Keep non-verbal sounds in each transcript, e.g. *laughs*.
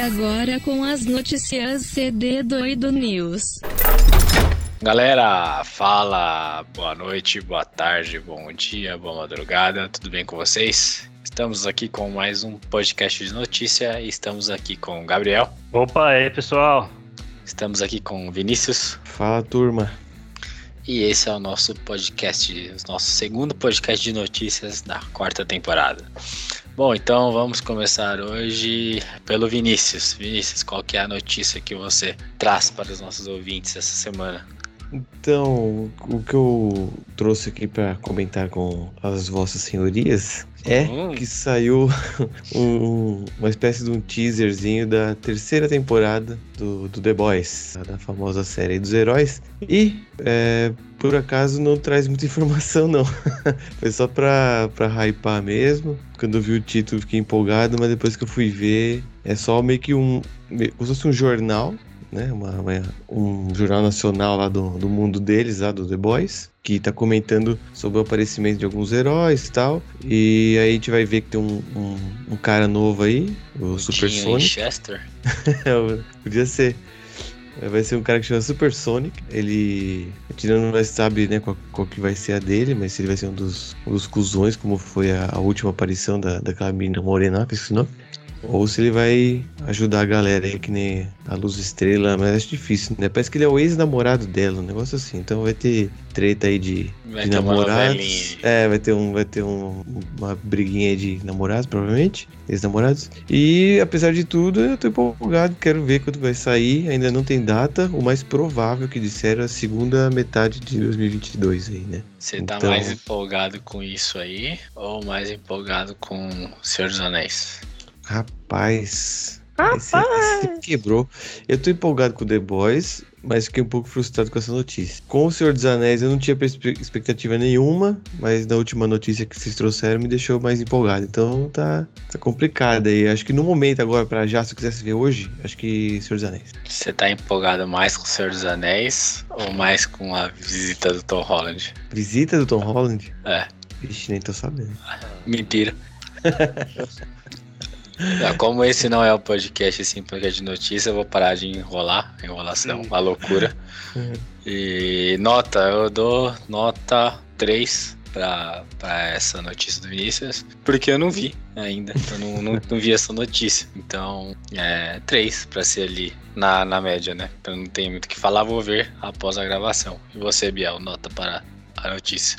agora com as notícias CD Doido News. Galera, fala, boa noite, boa tarde, bom dia, boa madrugada, tudo bem com vocês? Estamos aqui com mais um podcast de notícia e estamos aqui com o Gabriel. Opa, aí pessoal. Estamos aqui com o Vinícius. Fala turma. E esse é o nosso podcast, o nosso segundo podcast de notícias da quarta temporada. Bom, então vamos começar hoje pelo Vinícius. Vinícius, qual que é a notícia que você traz para os nossos ouvintes essa semana? Então, o que eu trouxe aqui para comentar com as vossas senhorias é hum. que saiu *laughs* um, uma espécie de um teaserzinho da terceira temporada do, do The Boys, da famosa série dos heróis. E, é, por acaso, não traz muita informação, não. *laughs* Foi só pra, pra hypar mesmo. Quando eu vi o título, fiquei empolgado, mas depois que eu fui ver, é só meio que um. Como se fosse um jornal né? Uma, uma, um jornal nacional lá do, do mundo deles, lá do The Boys, que tá comentando sobre o aparecimento de alguns heróis e tal. E aí a gente vai ver que tem um, um, um cara novo aí, o, o Super Sonic. Chester? *laughs* Podia ser. Vai ser um cara que chama Super Sonic. Ele. Gente não sabe né, qual, qual, que vai ser a dele, mas ele vai ser um dos, um dos cuzões, como foi a, a última aparição da, daquela menina morena, que esse nome. Ou se ele vai ajudar a galera aí, que nem a Luz Estrela, mas acho difícil, né? Parece que ele é o ex-namorado dela, um negócio assim. Então vai ter treta aí de, de namorados. É, vai ter, um, vai ter um, uma briguinha de namorados, provavelmente. Ex-namorados. E apesar de tudo, eu tô empolgado, quero ver quando vai sair. Ainda não tem data. O mais provável que disseram é a segunda metade de 2022 aí, né? Você tá então... mais empolgado com isso aí ou mais empolgado com Senhor dos Anéis? Rapaz. Rapaz. Esse, esse quebrou. Eu tô empolgado com The Boys, mas fiquei um pouco frustrado com essa notícia. Com o Senhor dos Anéis eu não tinha expectativa nenhuma, mas na última notícia que vocês trouxeram me deixou mais empolgado. Então tá, tá complicado aí. Acho que no momento agora, pra já, se eu quisesse ver hoje, acho que Senhor dos Anéis. Você tá empolgado mais com o Senhor dos Anéis ou mais com a visita do Tom Holland? Visita do Tom Holland? É. Vixe, nem tô sabendo. Mentira. *laughs* Não, *laughs* como esse não é o podcast assim, podcast de notícia, eu vou parar de enrolar, enrolação, uma loucura. E nota, eu dou nota 3 pra, pra essa notícia do Vinícius, porque eu não vi ainda, eu não, não, não vi essa notícia. Então, é 3 pra ser ali na, na média, né? Eu não tenho muito o que falar, vou ver após a gravação. E você, Biel, nota para a notícia?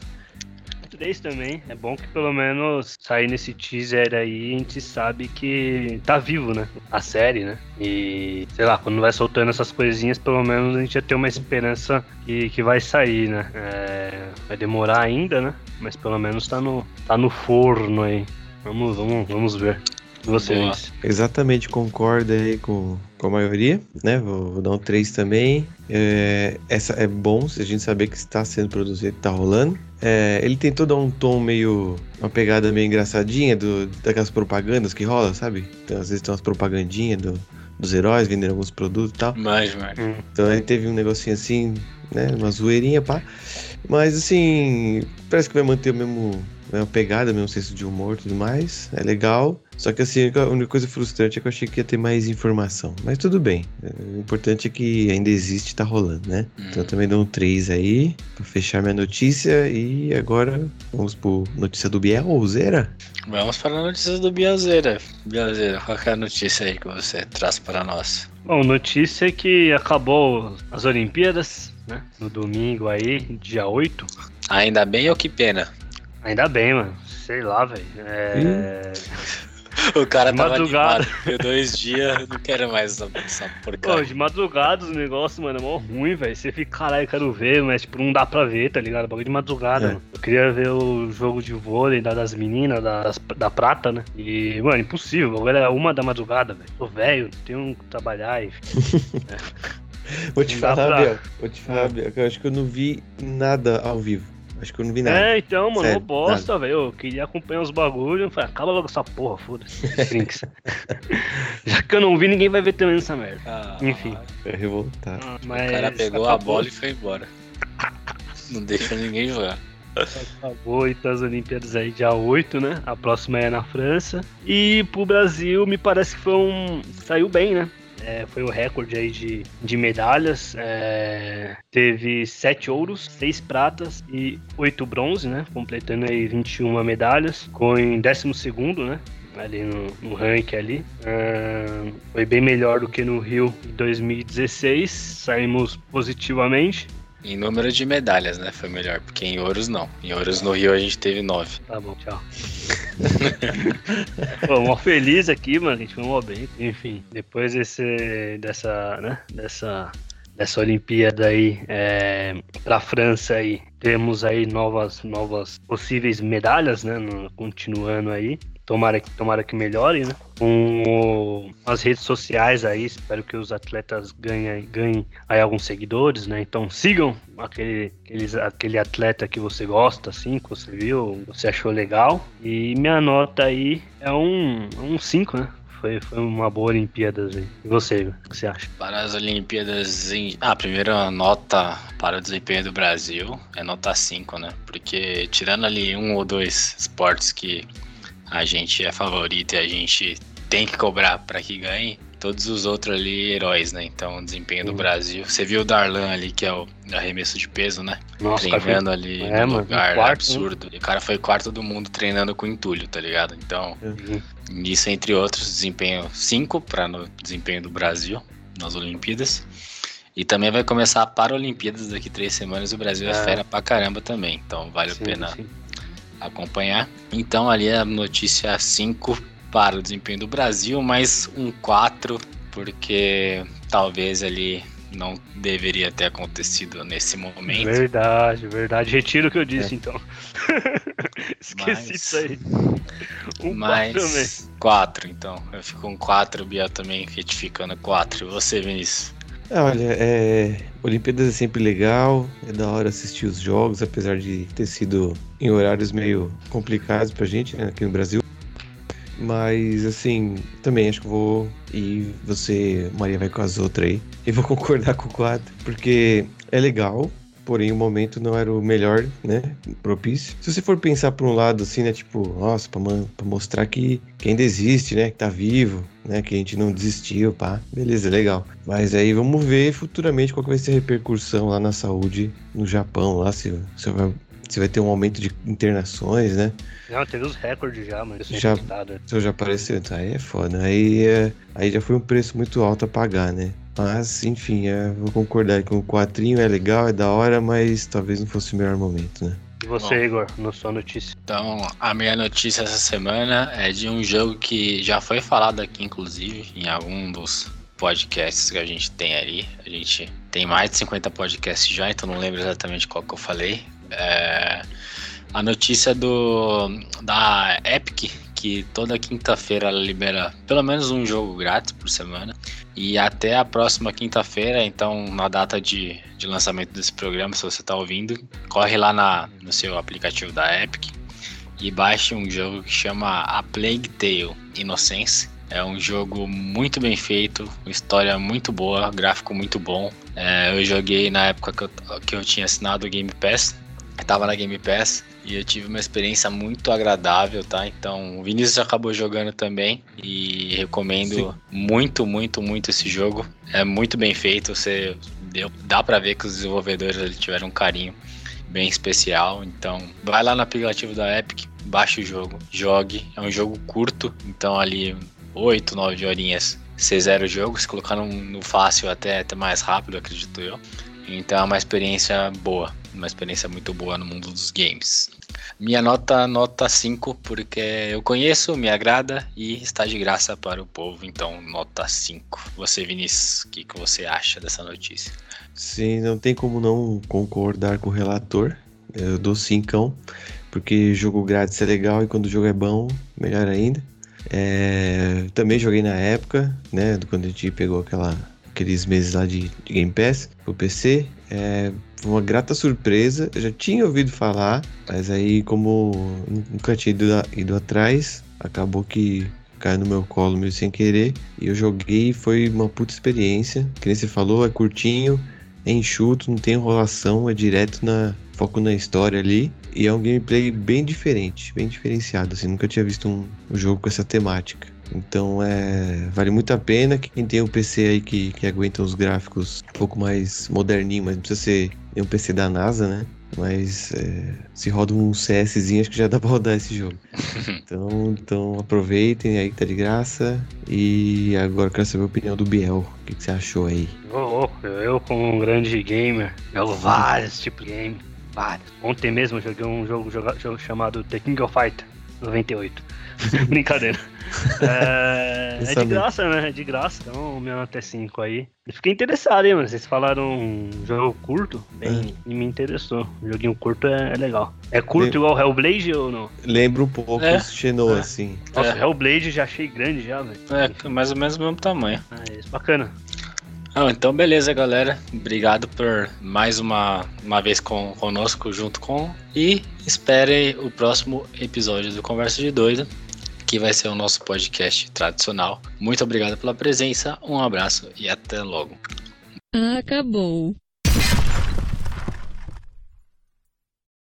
3 também. É bom que pelo menos sair nesse teaser aí, a gente sabe que tá vivo, né? A série, né? E, sei lá, quando vai soltando essas coisinhas, pelo menos a gente já tem uma esperança que, que vai sair, né? É, vai demorar ainda, né? Mas pelo menos tá no, tá no forno aí. Vamos, vamos, vamos ver. Vocês. Exatamente, concorda aí com, com a maioria, né? Vou, vou dar um 3 também. É, essa é bom se a gente saber que está sendo produzido, que tá rolando. É, ele tentou dar um tom meio. uma pegada meio engraçadinha do, daquelas propagandas que rola, sabe? Então, às vezes tem umas propagandinhas do, dos heróis vendendo alguns produtos e tal. Mas, mano. Hum. Então ele teve um negocinho assim, né? Uma zoeirinha, pá. Mas assim, parece que vai manter o mesmo é uma pegada, mesmo senso de humor e tudo mais. É legal. Só que assim, a única coisa frustrante é que eu achei que ia ter mais informação. Mas tudo bem. O importante é que ainda existe e tá rolando, né? Hum. Então eu também dou um 3 aí, pra fechar minha notícia. E agora vamos pro notícia do Bielzeira. Vamos para a notícia do Bielzeira. Bielzeira, qual é a notícia aí que você traz para nós? Bom, notícia é que acabou as Olimpíadas, né? No domingo aí, dia 8. Ainda bem ou que pena? Ainda bem, mano. Sei lá, velho. É... *laughs* O cara de tava madrugada. animado. dois dias, não quero mais essa, porcaria. Pô, de madrugada os negócios, mano, é mó ruim, velho. Você fica, caralho, eu quero ver, mas tipo, não dá pra ver, tá ligado? Bagulho de madrugada, é. mano. Eu queria ver o jogo de vôlei da, das meninas, das, da prata, né? E, mano, impossível. Agora é uma da madrugada, velho. Tô velho, tenho que trabalhar *laughs* e. é. Vou te falar, pra... Biel. Vou te falar, Biel, eu acho que eu não vi nada ao vivo. Acho que eu não vi nada. É, então, mano, Sério, bosta, velho. Eu queria acompanhar os bagulhos. Falei, acaba logo essa porra, foda-se. *laughs* Já que eu não vi, ninguém vai ver também essa merda. Ah, Enfim. Vai revoltar. Mas... O cara pegou acabou. a bola e foi embora. Não deixa ninguém jogar. Acabou então as Olimpíadas aí dia 8, né? A próxima é na França. E pro Brasil, me parece que foi um. saiu bem, né? É, foi o recorde aí de, de medalhas. É, teve sete ouros, seis pratas e oito bronze, né? Completando aí 21 medalhas. Ficou em 12 segundo, né? ali no, no ranking ali. Uh, foi bem melhor do que no Rio em 2016. Saímos positivamente. Em número de medalhas, né? Foi melhor, porque em ouros não. Em ouros no Rio a gente teve nove. Tá bom, tchau. *laughs* Pô, mó feliz aqui, mano. A gente foi mó bem. Enfim, depois desse, dessa, né? Dessa, dessa Olimpíada aí é, pra França aí, temos aí novas, novas possíveis medalhas, né? No, continuando aí. Tomara que, tomara que melhore, né? Com as redes sociais aí, espero que os atletas ganhem, ganhem aí alguns seguidores, né? Então sigam aquele, aqueles, aquele atleta que você gosta, assim, que você viu, você achou legal. E minha nota aí é um 5, um cinco, né? Foi, foi uma boa Olimpíada. Assim. E você, o que você acha? Para as Olimpíadas. Em... Ah, a primeira nota para o desempenho do Brasil é nota 5, né? Porque tirando ali um ou dois esportes que a gente é favorito e a gente tem que cobrar para que ganhe. Todos os outros ali, heróis, né? Então, o desempenho do Brasil. Você viu o Darlan ali, que é o arremesso de peso, né? Nossa, treinando ali é, no lugar quarto, absurdo. Né? E o cara foi quarto do mundo treinando com entulho, tá ligado? Então, uhum. isso entre outros, desempenho 5 para no desempenho do Brasil nas Olimpíadas. E também vai começar a Paralimpíadas daqui três semanas. O Brasil é, é fera pra caramba também. Então vale sim, a pena sim acompanhar. Então ali a notícia 5 para o desempenho do Brasil, mais um 4, porque talvez ali não deveria ter acontecido nesse momento. Verdade, verdade. Retiro o que eu disse, é. então. *laughs* Esqueci isso aí. Um mais 4, então. Eu fico com 4, Bia também retificando 4. E você, Vinícius? É, olha, é, Olimpíadas é sempre legal, é da hora assistir os jogos, apesar de ter sido em horários meio complicados pra gente, né, aqui no Brasil. Mas, assim, também acho que vou. E você, Maria, vai com as outras aí. E vou concordar com o quadro, porque é legal, porém o momento não era o melhor, né? Propício. Se você for pensar por um lado assim, né? Tipo, nossa, pra, pra mostrar que, que ainda existe, né? Que tá vivo, né? Que a gente não desistiu, pá. Beleza, legal. Mas aí vamos ver futuramente qual que vai ser a repercussão lá na saúde no Japão, lá se, se vai se vai ter um aumento de internações, né? Não, teve os recordes já, mas já, já apareceu, então aí é foda. Aí, é, aí já foi um preço muito alto a pagar, né? Mas, enfim, é, vou concordar com o quatrinho, é legal, é da hora, mas talvez não fosse o melhor momento, né? E você, Bom, Igor, na sua notícia? Então, a minha notícia essa semana é de um jogo que já foi falado aqui, inclusive, em algum dos podcasts que a gente tem ali. A gente tem mais de 50 podcasts já, então não lembro exatamente qual que eu falei. É, a notícia do da Epic que toda quinta-feira ela libera pelo menos um jogo grátis por semana. E até a próxima quinta-feira, então na data de, de lançamento desse programa, se você está ouvindo, corre lá na, no seu aplicativo da Epic e baixe um jogo que chama A Plague Tale Innocence. É um jogo muito bem feito, história muito boa, gráfico muito bom. É, eu joguei na época que eu, que eu tinha assinado o Game Pass, estava na Game Pass e eu tive uma experiência muito agradável, tá? Então, o Vinícius acabou jogando também e recomendo Sim. muito, muito, muito esse jogo. É muito bem feito, você deu, dá para ver que os desenvolvedores tiveram um carinho bem especial. Então, vai lá no aplicativo da Epic, baixa o jogo, jogue. É um jogo curto, então ali 8, 9 horinhas você zera o jogo, se colocar no, no fácil até, até mais rápido, acredito eu. Então é uma experiência boa uma experiência muito boa no mundo dos games. Minha nota, nota 5, porque eu conheço, me agrada e está de graça para o povo, então nota 5. Você, Vinícius, o que, que você acha dessa notícia? Sim, não tem como não concordar com o relator. Eu dou 5, porque jogo grátis é legal e quando o jogo é bom, melhor ainda. É, também joguei na época, né, quando a gente pegou aquela, aqueles meses lá de, de Game Pass pro PC. É, foi uma grata surpresa. Eu já tinha ouvido falar, mas aí, como nunca tinha ido, ido atrás, acabou que caiu no meu colo meio sem querer. E eu joguei e foi uma puta experiência. Que nem você falou, é curtinho, é enxuto, não tem enrolação, é direto na foco na história ali. E é um gameplay bem diferente, bem diferenciado. Assim, nunca tinha visto um, um jogo com essa temática. Então é vale muito a pena. Quem tem um PC aí que, que aguenta os gráficos um pouco mais moderninho, mas não precisa ser um PC da NASA, né? Mas é, se roda um CSzinho, acho que já dá *laughs* pra rodar esse jogo. *laughs* então, então aproveitem aí que tá de graça. E agora eu quero saber a opinião do Biel. O que, que você achou aí? Oh, oh, eu, como um grande gamer, jogo vários tipos de game. Vários. Ontem mesmo eu joguei um jogo, jogo chamado The King of Fighter 98. *laughs* Brincadeira. É, é de graça, né? É de graça, então meu nota é 5 aí. Eu fiquei interessado, hein, mano. Vocês falaram um jogo curto, bem, é. e me interessou. Um joguinho curto é, é legal. É curto igual Hellblade ou não? Lembra um pouco é. Xenon, é. assim. Nossa, é. Hellblade já achei grande já, velho. É, mais ou menos o mesmo tamanho. É, isso, bacana. Ah, então beleza, galera. Obrigado por mais uma, uma vez com, conosco, junto com. E esperem o próximo episódio do Conversa de Doido que vai ser o nosso podcast tradicional. Muito obrigado pela presença, um abraço e até logo. Acabou.